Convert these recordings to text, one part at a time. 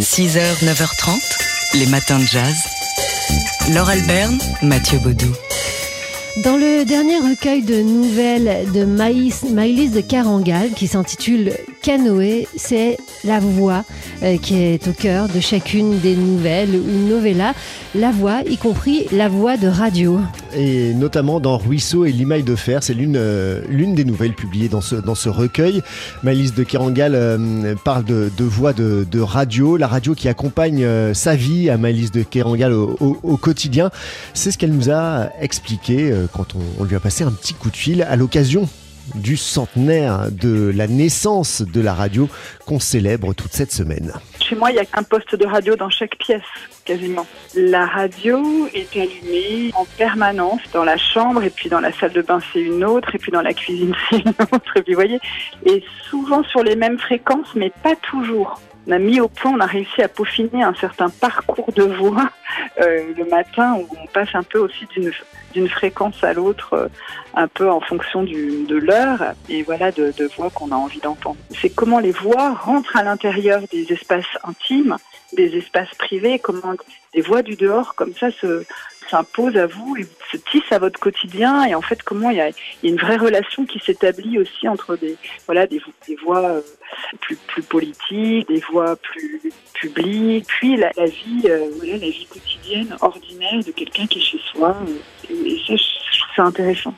6h, 9h30, les matins de jazz. Laure Alberne, Mathieu Baudou. Dans le dernier recueil de nouvelles de Maïs, Maïlis de Carangal, qui s'intitule Canoë, c'est la voix euh, qui est au cœur de chacune des nouvelles ou novellas. La voix, y compris la voix de radio. Et notamment dans Ruisseau et Limaille de Fer, c'est l'une euh, des nouvelles publiées dans ce, recueil. Maïlis de Carangal euh, parle de, voix de, radio, la radio qui accompagne sa vie à Maïlis de Carangal au, quotidien. C'est ce qu'elle nous a expliqué quand on lui a passé un petit coup de fil à l'occasion du centenaire de la naissance de la radio qu'on célèbre toute cette semaine. Chez moi, il y a un poste de radio dans chaque pièce, quasiment. La radio est allumée en permanence dans la chambre, et puis dans la salle de bain, c'est une autre, et puis dans la cuisine, c'est une autre, et puis vous voyez, et souvent sur les mêmes fréquences, mais pas toujours. On a mis au point, on a réussi à peaufiner un certain parcours de voix euh, le matin où on passe un peu aussi d'une fréquence à l'autre, euh, un peu en fonction de l'heure et voilà de, de voix qu'on a envie d'entendre. C'est comment les voix rentrent à l'intérieur des espaces intimes, des espaces privés, comment des voix du dehors comme ça se s'imposent à vous et se tissent à votre quotidien. Et en fait comment il y a, une vraie relation qui s'établit aussi entre des voilà des, des voix euh, plus plus politiques, des voix plus publiques, puis la, vie euh, voilà la vie quotidienne ordinaire de quelqu'un qui est chez soi euh, et, intéressant.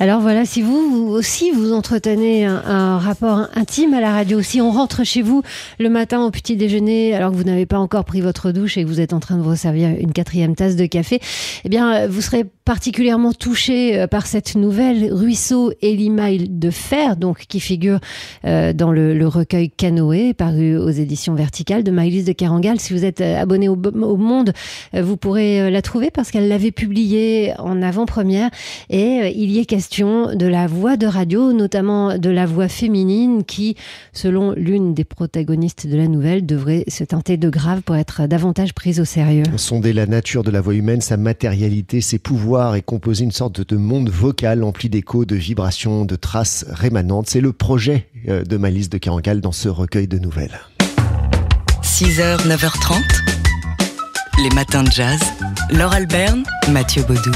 Alors voilà, si vous, aussi vous entretenez un, rapport intime à la radio, si on rentre chez vous le matin au petit déjeuner alors que vous n'avez pas encore pris votre douche et que vous êtes en train de vous servir une quatrième tasse de café, eh bien vous serez particulièrement touché euh, par cette nouvelle Ruisseau et Limaille de Fer, donc qui figure euh, dans le, recueil Canoë, paru aux éditions Verticales de Maïlis de Carangal. Si vous êtes euh, abonné au, au Monde, euh, vous pourrez euh, la trouver parce qu'elle l'avait publiée en avant-première et euh, il y est question de la voix de radio, notamment de la voix féminine qui, selon l'une des protagonistes de la nouvelle, devrait se teinter de grave pour être davantage prise au sérieux. Sonder la nature de la voix humaine, sa matérialité, ses pouvoirs et composer une sorte de monde vocal empli d'échos, de vibrations, de traces rémanentes. C'est le projet euh, de Malice de Carangal dans ce recueil de nouvelles. 6h, 9h30, les matins de jazz. Laure Alberne, Mathieu Baudou.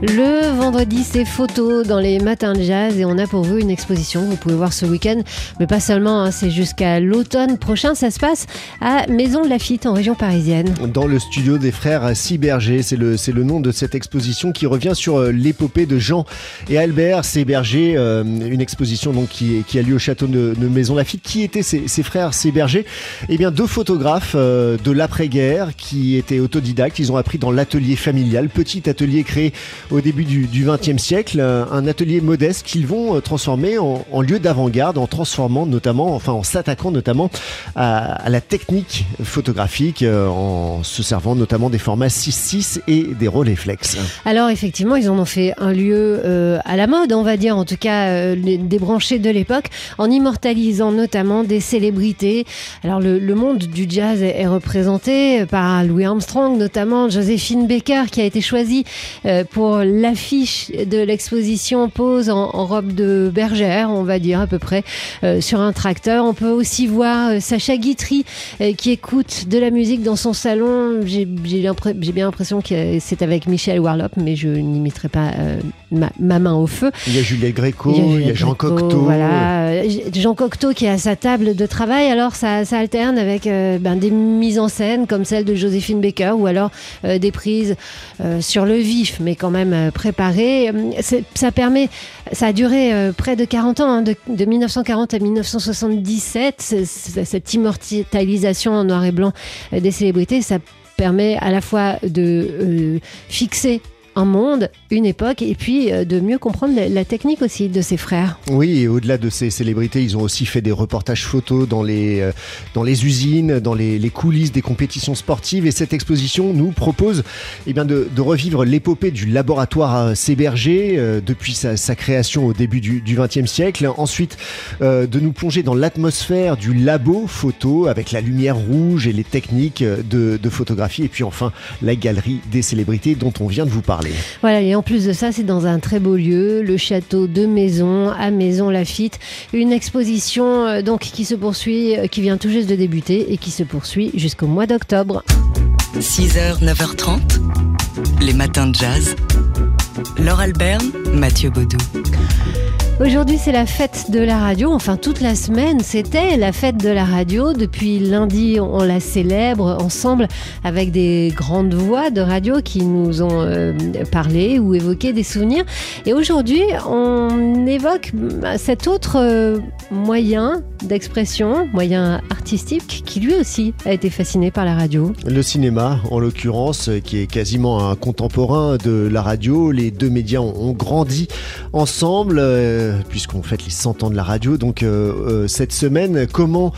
Le vendredi, c'est photo dans les matins de jazz et on a pour vous une exposition vous pouvez voir ce week-end, mais pas seulement, hein, c'est jusqu'à l'automne prochain. Ça se passe à Maison de Lafitte en région parisienne. Dans le studio des frères Ciberger, c'est le, c'est le nom de cette exposition qui revient sur euh, l'épopée de Jean et Albert Ciberger, euh, une exposition donc qui, qui a lieu au château de, de Maison Lafitte. Qui étaient ces, ces frères Ciberger Eh bien, deux photographes euh, de l'après-guerre qui étaient autodidactes. Ils ont appris dans l'atelier familial, petit atelier créé au début du XXe siècle, euh, un atelier modeste qu'ils vont euh, transformer en, lieu d'avant-garde, en transformant notamment, enfin en s'attaquant notamment à, la technique photographique, euh, en se servant notamment des formats 6.6 et des Rolleiflex. Alors effectivement, ils en ont fait un lieu à la mode, on va dire, en tout cas euh, débranché de l'époque, en immortalisant notamment des célébrités. Alors le, monde du jazz est, représenté par Louis Armstrong, notamment Joséphine Baker, qui a été choisie pour l'affiche de l'exposition pose en, robe de bergère, on va dire à peu près, euh, sur un tracteur. On peut aussi voir euh, Sacha Guitry euh, qui écoute de la musique dans son salon. J'ai bien l'impression que c'est avec Michel Warlop, mais je n'imiterai pas ma, ma main au feu. Il y a Juliette Gréco, il y a, Jean Gréco, Cocteau. Voilà, Jean Cocteau qui est à sa table de travail. Alors ça, ça alterne avec euh, ben, des mises en scène comme celle de Joséphine Baker ou alors euh, des prises euh, sur le vif, mais quand même préparées. Ça permet, ça a duré près de 40 ans, hein, de, de 1940 à 1977. c'est- c'est- Cette immortalisation en noir et blanc des célébrités, ça permet à la fois de fixer un monde, une époque, et puis euh, de mieux comprendre la, technique aussi de ses frères. Oui, et au-delà de ces célébrités, ils ont aussi fait des reportages photos dans les, euh, dans les usines, dans les, coulisses des compétitions sportives. Et cette exposition nous propose eh bien, de, revivre l'épopée du laboratoire Séberger euh, depuis sa, création au début du XXe siècle. Ensuite, euh, de nous plonger dans l'atmosphère du labo photo avec la lumière rouge et les techniques de photographie. Et puis enfin, la galerie des célébrités dont on vient de vous parler. Parler. Voilà, et en plus de ça, c'est dans un très beau lieu, le château de Maison, à Maison Lafitte. Une exposition euh, donc qui se poursuit, euh, qui vient tout juste de débuter et qui se poursuit jusqu'au mois d'octobre. 6h, 9h30, les matins de jazz. Laure Alberne, Mathieu Baudou. Aujourd'hui, c'est la fête de la radio. Enfin, toute la semaine, c'était la fête de la radio. Depuis lundi, on la célèbre ensemble avec des grandes voix de radio qui nous ont euh, parlé ou évoqué des souvenirs. Et aujourd'hui, on évoque cet autre euh, moyen d'expression, moyen artistique, qui lui aussi a été fasciné par la radio. Le cinéma, en l'occurrence, qui est quasiment un contemporain de la radio. Les deux médias ont grandi ensemble. Euh, puisqu'on fête les 100 ans de la radio. Donc euh, euh, cette semaine, comment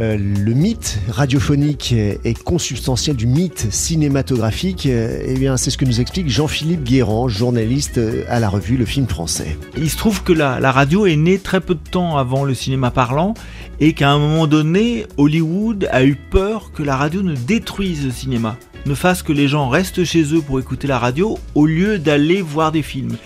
euh, le mythe radiophonique est consubstantiel du mythe cinématographique Eh bien, c'est ce que nous explique Jean-Philippe Guérand, journaliste à la revue Le Film Français. Il se trouve que la, la, radio est née très peu de temps avant le cinéma parlant et qu'à un moment donné, Hollywood a eu peur que la radio ne détruise le cinéma, ne fasse que les gens restent chez eux pour écouter la radio au lieu d'aller voir des films.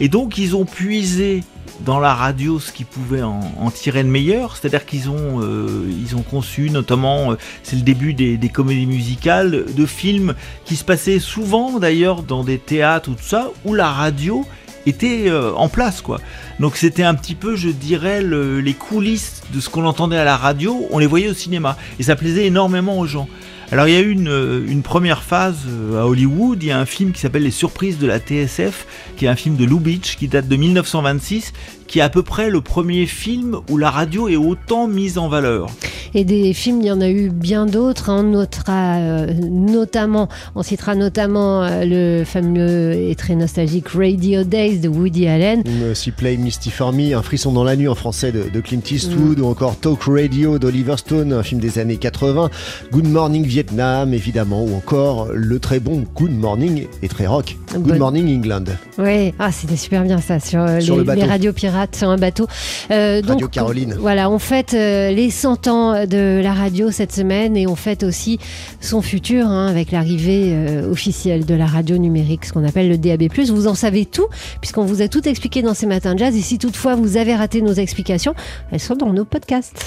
Et donc, ils ont puisé dans la radio ce qu'ils pouvaient en, tirer le meilleur, c'est-à-dire qu'ils ont, euh, ont conçu notamment, euh, c'est le début des, comédies musicales, de films qui se passaient souvent d'ailleurs dans des théâtres ou tout ça, où la radio était euh, en place quoi. Donc c'était un petit peu, je dirais, le, les coulisses de ce qu'on entendait à la radio, on les voyait au cinéma, et ça plaisait énormément aux gens. Alors il y a eu une, une, première phase euh, à Hollywood, il y a un film qui s'appelle Les Surprises de la TSF, qui est un film de Lou Beach qui date de 1926, qui est à peu près le premier film où la radio est autant mise en valeur. Et des films, il y en a eu bien d'autres. On notera euh, notamment, on citera notamment euh, le fameux et très nostalgique Radio Days de Woody Allen. Aussi Play Misty for Me, Un frisson dans la nuit en français de, de Clint Eastwood, mm. ou encore Talk Radio d'Oliver Stone, un film des années 80. Good Morning Vietnam, évidemment, ou encore le très bon Good Morning et très rock. Good bon... Morning England. Oui, ah, c'était super bien ça sur, sur les, les radios pirates sur un bateau. Euh, Radio Caroline. Voilà, on fête euh, les 100 ans de la radio cette semaine et on fête aussi son futur hein, avec l'arrivée euh, officielle de la radio numérique, ce qu'on appelle le DAB+. Vous en savez tout puisqu'on vous a tout expliqué dans ces matins de jazz et si toutefois vous avez raté nos explications, elles sont dans nos podcasts.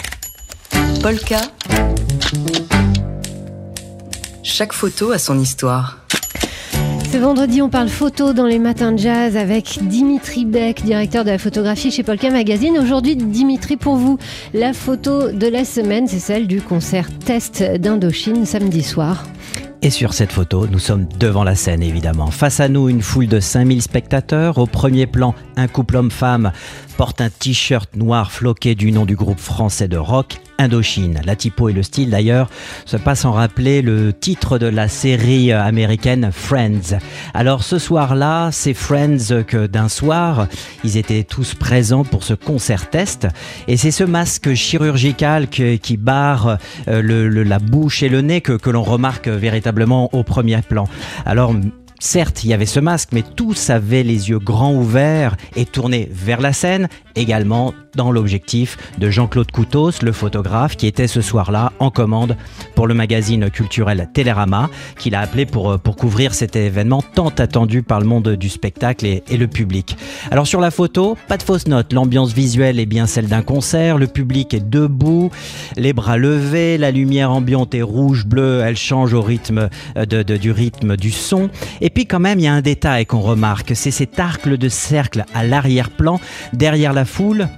Polka. Chaque photo a son histoire. Ce vendredi, on parle photo dans les matins de jazz avec Dimitri Beck, directeur de la photographie chez Polka Magazine. Aujourd'hui, Dimitri, pour vous, la photo de la semaine, c'est celle du concert Test d'Indochine samedi soir. Et sur cette photo, nous sommes devant la scène évidemment. Face à nous, une foule de 5000 spectateurs. Au premier plan, un couple homme-femme porte un t-shirt noir floqué du nom du groupe français de rock Indochine. La typo et le style d'ailleurs se passent en rappeler le titre de la série américaine Friends. Alors ce soir-là, c'est Friends que d'un soir, ils étaient tous présents pour ce concert test et c'est ce masque chirurgical qui barre euh, la bouche et le nez que, que l'on remarque véritablement au premier plan. Alors Certes, il y avait ce masque, mais tous avaient les yeux grands ouverts et tournés vers la scène, également dans l'objectif de Jean-Claude Coutos, le photographe, qui était ce soir-là en commande pour le magazine culturel Télérama, qu'il a appelé pour, pour couvrir cet événement tant attendu par le monde du spectacle et, le public. Alors sur la photo, pas de fausse note, l'ambiance visuelle est bien celle d'un concert, le public est debout, les bras levés, la lumière ambiante est rouge-bleu, elle change au rythme de, de, du rythme du son. Et puis quand même, il y a un détail qu'on remarque, c'est cet arc de cercle à l'arrière-plan, derrière la foule,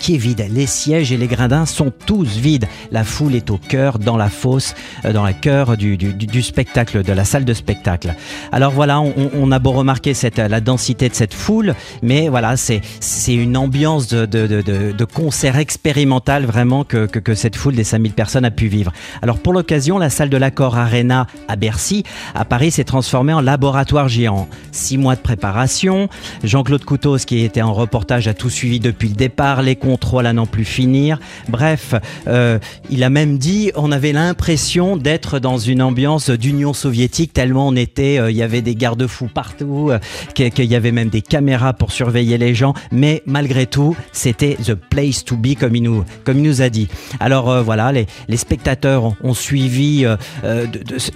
qui est vide. Les sièges et les gradins sont tous vides. La foule est au cœur, dans la fosse, dans le cœur du, spectacle, de la salle de spectacle. Alors voilà, on, a beau remarquer cette, la densité de cette foule, mais voilà, c'est une ambiance de, concert expérimental vraiment que, cette foule des 5000 personnes a pu vivre. Alors pour l'occasion, la salle de l'accord Arena à Bercy, à Paris, s'est transformée en laboratoire géant. Six mois de préparation. Jean-Claude Coutos, qui était en reportage, a tout suivi depuis le départ, les contrôle à n'en plus finir. Bref, euh, il a même dit, on avait l'impression d'être dans une ambiance d'Union soviétique tellement on était, euh, il y avait des garde-fous partout, euh, qu'il y avait même des caméras pour surveiller les gens. Mais malgré tout, c'était the place to be comme il nous, comme il nous a dit. Alors voilà, les, les spectateurs ont, suivi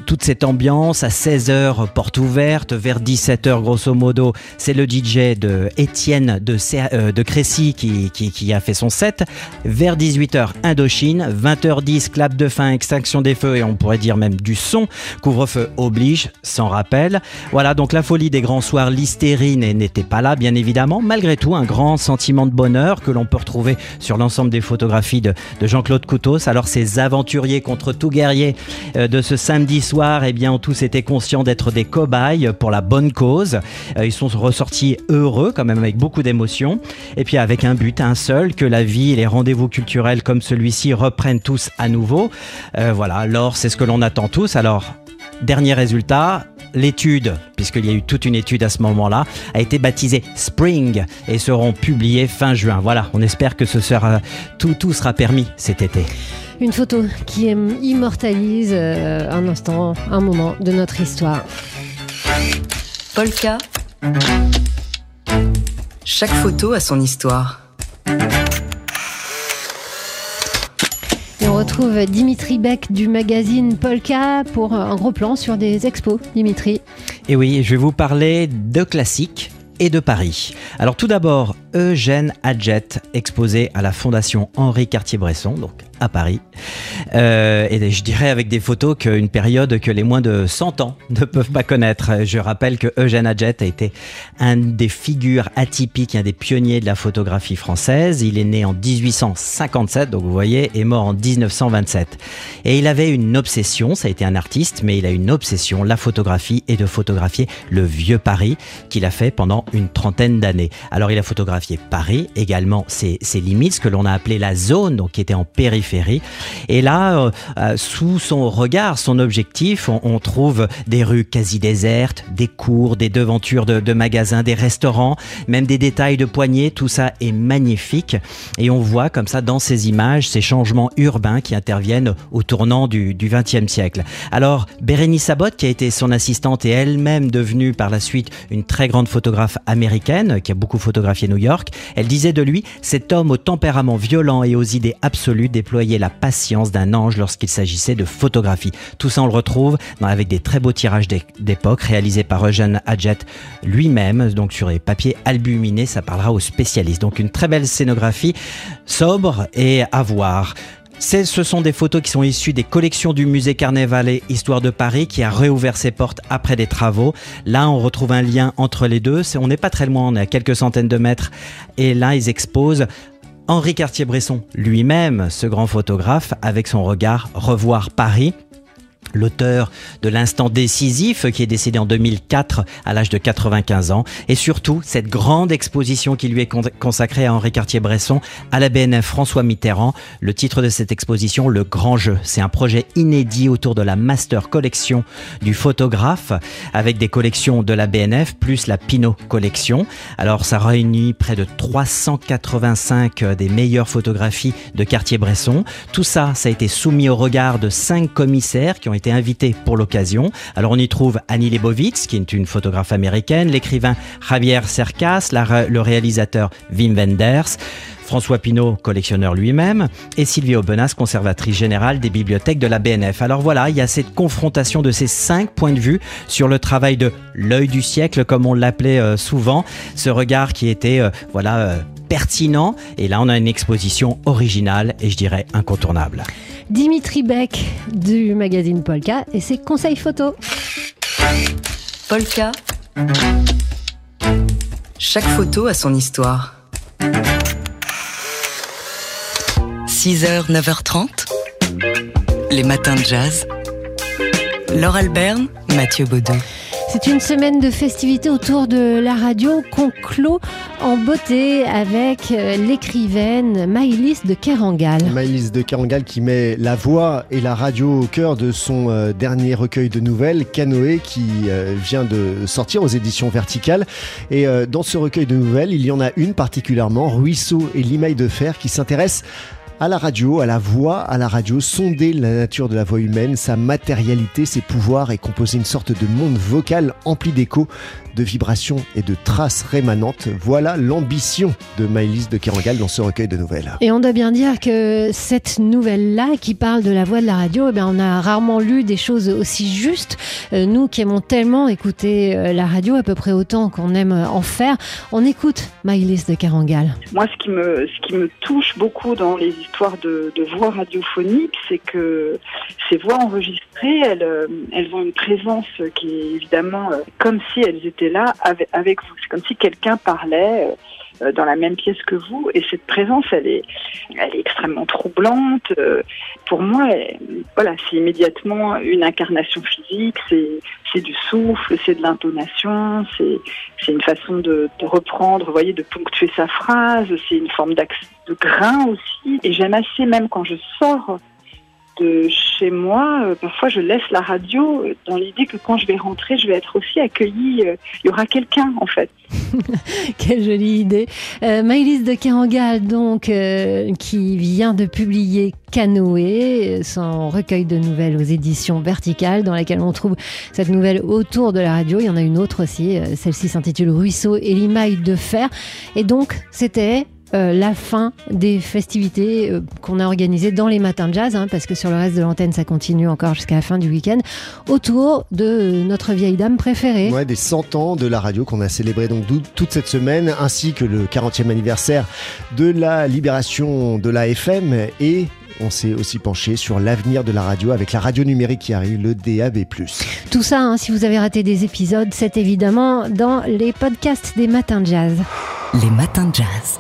toute cette ambiance à 16h porte ouverte, vers 17h grosso modo, c'est le DJ de Étienne de, de Crécy qui, qui, qui a fait son set. Vers 18h, Indochine. 20h10, clap de fin, extinction des feux et on pourrait dire même du son. Couvre-feu oblige, sans rappel. Voilà donc la folie des grands soirs, l'hystérie n'était pas là, bien évidemment. Malgré tout, un grand sentiment de bonheur que l'on peut retrouver sur l'ensemble des photographies de, Jean-Claude Coutos. Alors, ces aventuriers contre tout guerrier euh, de ce samedi soir, eh bien, ont tous été conscients d'être des cobayes pour la bonne cause. Euh, ils sont ressortis heureux, quand même, avec beaucoup d'émotions. Et puis, avec un but, un seul, que la vie et les rendez-vous culturels comme celui-ci reprennent tous à nouveau. Euh, voilà, alors c'est ce que l'on attend tous. Alors, dernier résultat, l'étude, puisqu'il y a eu toute une étude à ce moment-là, a été baptisée Spring et seront publiées fin juin. Voilà, on espère que ce sera, tout, tout sera permis cet été. Une photo qui immortalise euh, un instant, un moment de notre histoire. Polka. Chaque photo a son histoire. Retrouve Dimitri Beck du magazine Polka pour un gros plan sur des expos. Dimitri. Et oui, je vais vous parler de classiques et de Paris. Alors tout d'abord, Eugène Adjet, exposé à la Fondation Henri Cartier-Bresson, donc à Paris. Euh, et je dirais avec des photos qu'une période que les moins de 100 ans ne peuvent pas connaître. Je rappelle que Eugène Adjet a été un des figures atypiques, un des pionniers de la photographie française. Il est né en 1857, donc vous voyez, et mort en 1927. Et il avait une obsession, ça a été un artiste, mais il a une obsession, la photographie et de photographier le vieux Paris qu'il a fait pendant une trentaine d'années. Alors il a photographié Paris, également ses, limites, ce que l'on a appelé la zone, donc qui était en périphérie. Et là, euh, euh, sous son regard, son objectif, on, trouve des rues quasi désertes, des cours, des devantures de, magasins, des restaurants, même des détails de poignées. Tout ça est magnifique. Et on voit comme ça dans ces images ces changements urbains qui interviennent au tournant du XXe siècle. Alors, Bérénice Abbott, qui a été son assistante et elle-même devenue par la suite une très grande photographe américaine, qui a beaucoup photographié New York, elle disait de lui, cet homme au tempérament violent et aux idées absolues déployait la patience d'un ange lorsqu'il s'agissait de photographie. Tout ça, on le retrouve avec des très beaux tirages d'époque réalisés par Eugène Adjet lui-même, donc sur les papiers albuminés. Ça parlera aux spécialistes. Donc une très belle scénographie, sobre et à voir. Ce sont des photos qui sont issues des collections du musée Carnavalet Histoire de Paris qui a réouvert ses portes après des travaux. Là, on retrouve un lien entre les deux. On n'est pas très loin, on est à quelques centaines de mètres. Et là, ils exposent Henri Cartier-Bresson lui-même, ce grand photographe, avec son regard Revoir Paris l'auteur de l'instant décisif qui est décédé en 2004 à l'âge de 95 ans et surtout cette grande exposition qui lui est consacrée à Henri Cartier-Bresson à la BNF François Mitterrand. Le titre de cette exposition, Le Grand Jeu. C'est un projet inédit autour de la master collection du photographe avec des collections de la BNF plus la Pinot collection. Alors ça réunit près de 385 des meilleures photographies de Cartier-Bresson. Tout ça, ça a été soumis au regard de cinq commissaires qui ont été invité pour l'occasion. Alors on y trouve Annie Leibovitz, qui est une photographe américaine, l'écrivain Javier Cercas, le réalisateur Wim Wenders. François Pinault, collectionneur lui-même, et Sylvie Aubenas, conservatrice générale des bibliothèques de la BNF. Alors voilà, il y a cette confrontation de ces cinq points de vue sur le travail de l'œil du siècle, comme on l'appelait euh, souvent, ce regard qui était, euh, voilà, euh, pertinent. Et là, on a une exposition originale et je dirais incontournable. Dimitri Beck du magazine Polka et ses conseils photos. Polka. Chaque photo a son histoire. 6h, 9h30. Les matins de jazz. Laure Alberne, Mathieu Baudou. C'est une semaine de festivités autour de la radio qu'on clôt en beauté avec euh, l'écrivaine Maïlis de Kerangal. Maïlis de Kerangal qui met la voix et la radio au cœur de son euh, dernier recueil de nouvelles, Canoë, qui euh, vient de sortir aux éditions Verticales. Et dans ce recueil de nouvelles, il y en a une particulièrement, Ruisseau et Limaille de Fer, qui s'intéresse à la radio, à la voix, à la radio, sonder la nature de la voix humaine, sa matérialité, ses pouvoirs et composer une sorte de monde vocal empli d'échos, de vibrations et de traces rémanentes. Voilà l'ambition de Maëlys de Kerangal dans ce recueil de nouvelles. Et on doit bien dire que cette nouvelle-là, qui parle de la voix de la radio, eh bien, on a rarement lu des choses aussi justes. Euh, nous qui aimons tellement écouter euh, la radio, à peu près autant qu'on aime en faire, on écoute Maëlys de Kerangal. Moi, ce qui me, ce qui me touche beaucoup dans les histoire de, voix radiophoniques, c'est que ces voix enregistrées, elles, euh, elles ont une présence qui est évidemment euh, comme si elles étaient là avec, vous. C'est comme si quelqu'un parlait euh, dans la même pièce que vous. Et cette présence, elle est, elle est extrêmement troublante. Euh, pour moi, voilà, c'est immédiatement une incarnation physique. C'est, c'est du souffle, c'est de l'intonation, c'est, c'est une façon de, de reprendre, vous voyez, de ponctuer sa phrase. C'est une forme de grain aussi. Et j'aime assez même quand je sors de chez moi, euh, parfois je laisse la radio euh, dans l'idée que quand je vais rentrer, je vais être aussi accueillie. Euh, il y aura quelqu'un en fait. Quelle jolie idée. Euh, Maëlys de Kerangal, donc, qui vient de publier Canoë, son recueil de nouvelles aux éditions Verticales, dans laquelle on trouve cette nouvelle autour de la radio. Il y en a une autre aussi. Celle-ci s'intitule Ruisseau et limaille de fer. Et donc, c'était euh, la fin des festivités euh, qu'on a organisées dans les matins de jazz, hein, parce que sur le reste de l'antenne, ça continue encore jusqu'à la fin du week-end, autour de notre vieille dame préférée. Ouais, des 100 ans de la radio qu'on a célébré donc toute cette semaine, ainsi que le 40e anniversaire de la libération de la FM et on s'est aussi penché sur l'avenir de la radio avec la radio numérique qui arrive, le DAB+. Tout ça, hein, si vous avez raté des épisodes, c'est évidemment dans les podcasts des matins de jazz. Les matins de jazz.